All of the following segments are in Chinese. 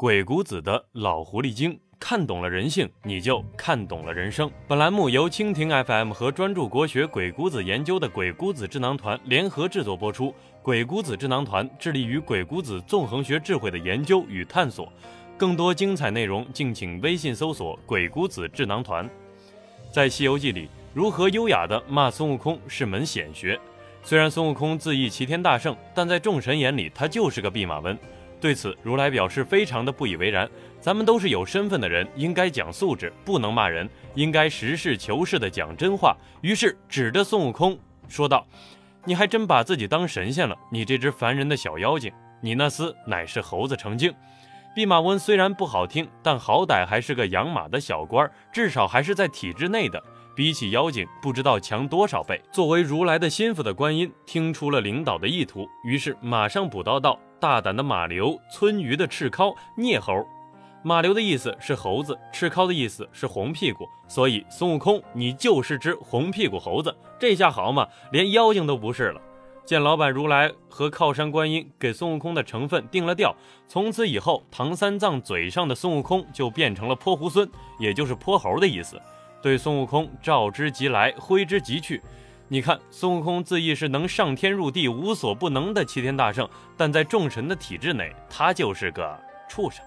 鬼谷子的老狐狸精，看懂了人性，你就看懂了人生。本栏目由蜻蜓 FM 和专注国学鬼谷子研究的鬼谷子智囊团联合制作播出。鬼谷子智囊团致力于鬼谷子纵横学智慧的研究与探索。更多精彩内容，敬请微信搜索“鬼谷子智囊团”。在《西游记》里，如何优雅地骂孙悟空是门显学。虽然孙悟空自诩齐天大圣，但在众神眼里，他就是个弼马温。对此，如来表示非常的不以为然。咱们都是有身份的人，应该讲素质，不能骂人，应该实事求是的讲真话。于是指着孙悟空说道：“你还真把自己当神仙了，你这只烦人的小妖精！你那厮乃是猴子成精。”弼马温虽然不好听，但好歹还是个养马的小官，至少还是在体制内的，比起妖精不知道强多少倍。作为如来的心腹的观音听出了领导的意图，于是马上补刀道。大胆的马流，村鱼的赤尻，孽猴。马流的意思是猴子，赤尻的意思是红屁股，所以孙悟空，你就是只红屁股猴子。这下好嘛，连妖精都不是了。见老板如来和靠山观音给孙悟空的成分定了调，从此以后，唐三藏嘴上的孙悟空就变成了泼猢狲，也就是泼猴的意思，对孙悟空召之即来，挥之即去。你看，孙悟空自缢是能上天入地、无所不能的齐天大圣，但在众神的体制内，他就是个畜生。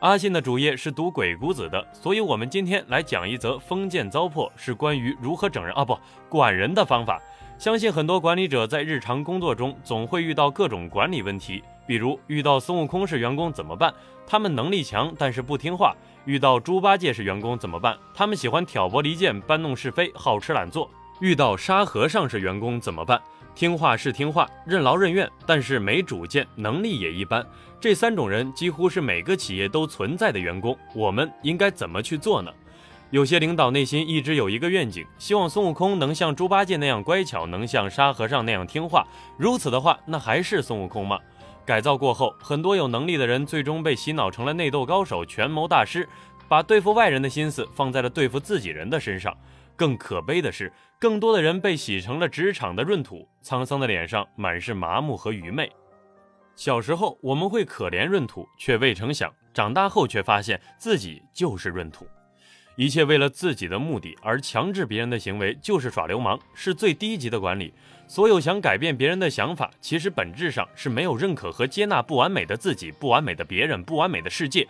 阿信的主业是读鬼谷子的，所以我们今天来讲一则封建糟粕，是关于如何整人啊，不管人的方法。相信很多管理者在日常工作中总会遇到各种管理问题，比如遇到孙悟空式员工怎么办？他们能力强，但是不听话。遇到猪八戒式员工怎么办？他们喜欢挑拨离间、搬弄是非、好吃懒做。遇到沙和尚式员工怎么办？听话是听话，任劳任怨，但是没主见，能力也一般。这三种人几乎是每个企业都存在的员工。我们应该怎么去做呢？有些领导内心一直有一个愿景，希望孙悟空能像猪八戒那样乖巧，能像沙和尚那样听话。如此的话，那还是孙悟空吗？改造过后，很多有能力的人最终被洗脑成了内斗高手、权谋大师，把对付外人的心思放在了对付自己人的身上。更可悲的是，更多的人被洗成了职场的闰土，沧桑的脸上满是麻木和愚昧。小时候我们会可怜闰土，却未曾想，长大后却发现自己就是闰土。一切为了自己的目的而强制别人的行为，就是耍流氓，是最低级的管理。所有想改变别人的想法，其实本质上是没有认可和接纳不完美的自己、不完美的别人、不完美的世界。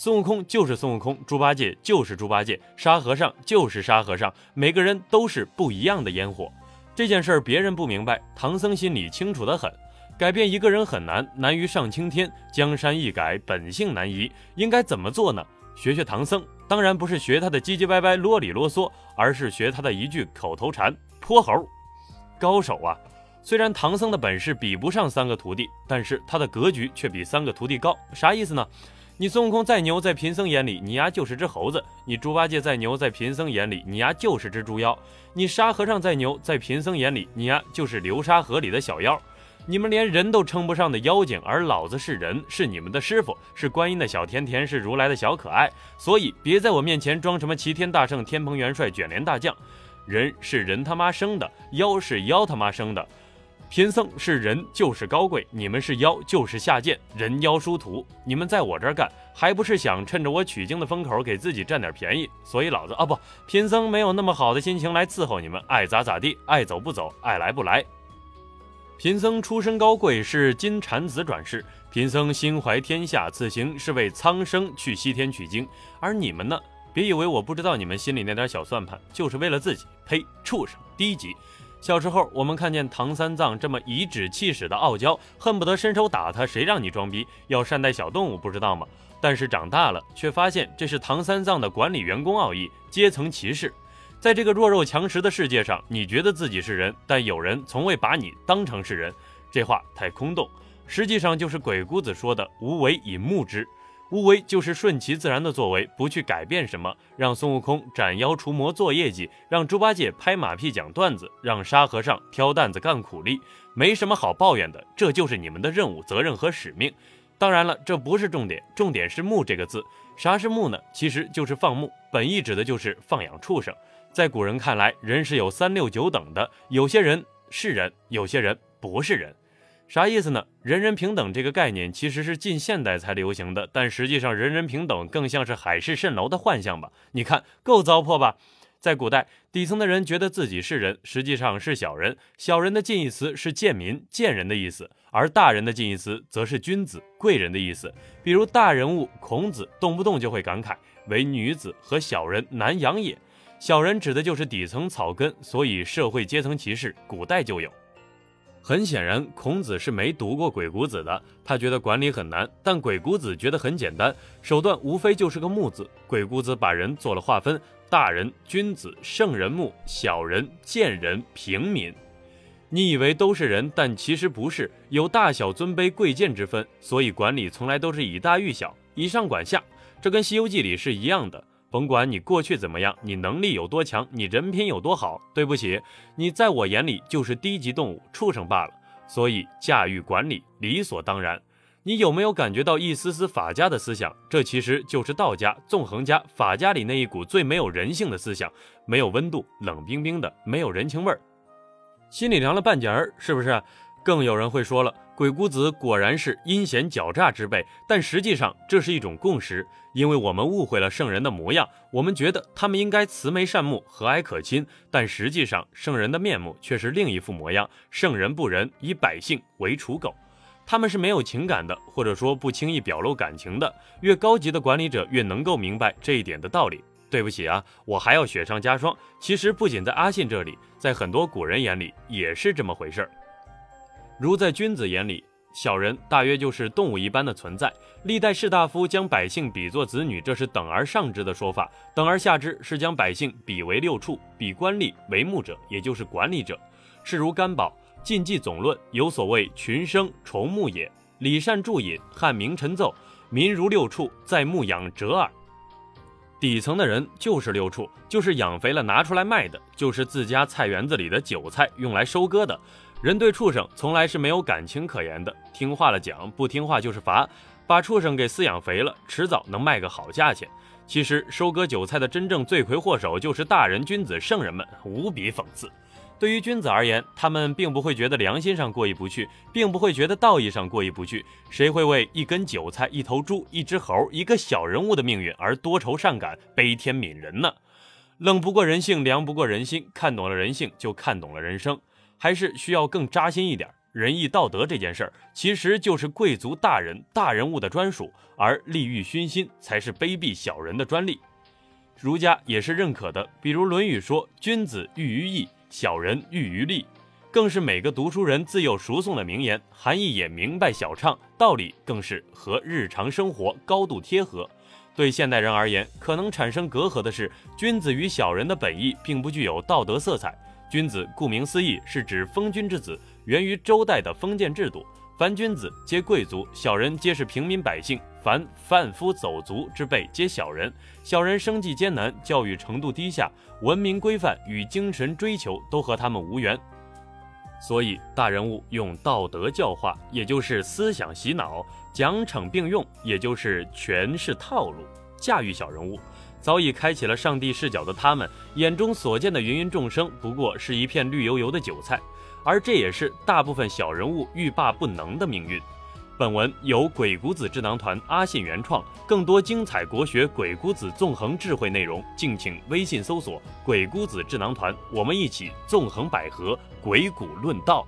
孙悟空就是孙悟空，猪八戒就是猪八戒，沙和尚就是沙和尚，每个人都是不一样的烟火。这件事儿别人不明白，唐僧心里清楚的很。改变一个人很难，难于上青天。江山易改，本性难移。应该怎么做呢？学学唐僧，当然不是学他的唧唧歪歪、啰里啰嗦，而是学他的一句口头禅：泼猴。高手啊！虽然唐僧的本事比不上三个徒弟，但是他的格局却比三个徒弟高。啥意思呢？你孙悟空再牛，在贫僧眼里，你丫就是只猴子；你猪八戒再牛，在贫僧眼里，你丫就是只猪妖；你沙和尚再牛，在贫僧眼里，你丫就是流沙河里的小妖。你们连人都称不上的妖精，而老子是人，是你们的师傅，是观音的小甜甜，是如来的小可爱。所以别在我面前装什么齐天大圣、天蓬元帅、卷帘大将。人是人他妈生的，妖是妖他妈生的。贫僧是人就是高贵，你们是妖就是下贱，人妖殊途。你们在我这儿干，还不是想趁着我取经的风口给自己占点便宜？所以老子啊不，贫僧没有那么好的心情来伺候你们，爱咋咋地，爱走不走，爱来不来。贫僧出身高贵，是金蝉子转世。贫僧心怀天下，此行是为苍生去西天取经。而你们呢？别以为我不知道你们心里那点小算盘，就是为了自己。呸！畜生，低级。小时候，我们看见唐三藏这么颐指气使的傲娇，恨不得伸手打他。谁让你装逼？要善待小动物，不知道吗？但是长大了，却发现这是唐三藏的管理员工奥义，阶层歧视。在这个弱肉强食的世界上，你觉得自己是人，但有人从未把你当成是人。这话太空洞，实际上就是鬼谷子说的“无为以牧之”。无为就是顺其自然的作为，不去改变什么，让孙悟空斩妖除魔做业绩，让猪八戒拍马屁讲段子，让沙和尚挑担子干苦力，没什么好抱怨的，这就是你们的任务、责任和使命。当然了，这不是重点，重点是“牧”这个字。啥是牧呢？其实就是放牧，本意指的就是放养畜生。在古人看来，人是有三六九等的，有些人是人，有些人不是人。啥意思呢？人人平等这个概念其实是近现代才流行的，但实际上人人平等更像是海市蜃楼的幻象吧？你看够糟粕吧？在古代，底层的人觉得自己是人，实际上是小人。小人的近义词是贱民、贱人的意思，而大人的近义词则是君子、贵人的意思。比如大人物孔子，动不动就会感慨：“唯女子和小人难养也。”小人指的就是底层草根，所以社会阶层歧视古代就有。很显然，孔子是没读过《鬼谷子》的。他觉得管理很难，但鬼谷子觉得很简单，手段无非就是个“木”字。鬼谷子把人做了划分：大人、君子、圣人木、小人、贱人、平民。你以为都是人，但其实不是，有大小尊卑贵贱之分。所以管理从来都是以大御小，以上管下。这跟《西游记》里是一样的。甭管你过去怎么样，你能力有多强，你人品有多好，对不起，你在我眼里就是低级动物、畜生罢了。所以驾驭管理理所当然。你有没有感觉到一丝丝法家的思想？这其实就是道家、纵横家、法家里那一股最没有人性的思想，没有温度，冷冰冰的，没有人情味儿，心里凉了半截儿，是不是？更有人会说了。鬼谷子果然是阴险狡诈之辈，但实际上这是一种共识，因为我们误会了圣人的模样，我们觉得他们应该慈眉善目、和蔼可亲，但实际上圣人的面目却是另一副模样。圣人不仁，以百姓为刍狗，他们是没有情感的，或者说不轻易表露感情的。越高级的管理者越能够明白这一点的道理。对不起啊，我还要雪上加霜。其实不仅在阿信这里，在很多古人眼里也是这么回事儿。如在君子眼里，小人大约就是动物一般的存在。历代士大夫将百姓比作子女，这是等而上之的说法；等而下之是将百姓比为六畜，比官吏为牧者，也就是管理者。是如甘宝《禁忌总论》有所谓“群生崇牧也，礼善助饮，汉明臣奏，民如六畜，在牧养者耳。”底层的人就是六畜，就是养肥了拿出来卖的，就是自家菜园子里的韭菜，用来收割的。人对畜生从来是没有感情可言的，听话了讲，不听话就是罚。把畜生给饲养肥了，迟早能卖个好价钱。其实收割韭菜的真正罪魁祸首就是大人、君子、圣人们，无比讽刺。对于君子而言，他们并不会觉得良心上过意不去，并不会觉得道义上过意不去。谁会为一根韭菜、一头猪、一只猴、一个小人物的命运而多愁善感、悲天悯人呢？冷不过人性，凉不过人心。看懂了人性，就看懂了人生。还是需要更扎心一点，仁义道德这件事儿，其实就是贵族大人大人物的专属，而利欲熏心才是卑鄙小人的专利。儒家也是认可的，比如《论语》说：“君子喻于义，小人喻于利。”更是每个读书人自幼熟诵的名言，含义也明白晓畅，道理更是和日常生活高度贴合。对现代人而言，可能产生隔阂的是，君子与小人的本意并不具有道德色彩。君子顾名思义是指封君之子，源于周代的封建制度。凡君子皆贵族，小人皆是平民百姓。凡贩夫走卒之辈皆小人。小人生计艰难，教育程度低下，文明规范与精神追求都和他们无缘。所以大人物用道德教化，也就是思想洗脑；奖惩并用，也就是权势套路，驾驭小人物。早已开启了上帝视角的他们眼中所见的芸芸众生，不过是一片绿油油的韭菜，而这也是大部分小人物欲罢不能的命运。本文由鬼谷子智囊团阿信原创，更多精彩国学鬼谷子纵横智慧内容，敬请微信搜索“鬼谷子智囊团”，我们一起纵横捭阖，鬼谷论道。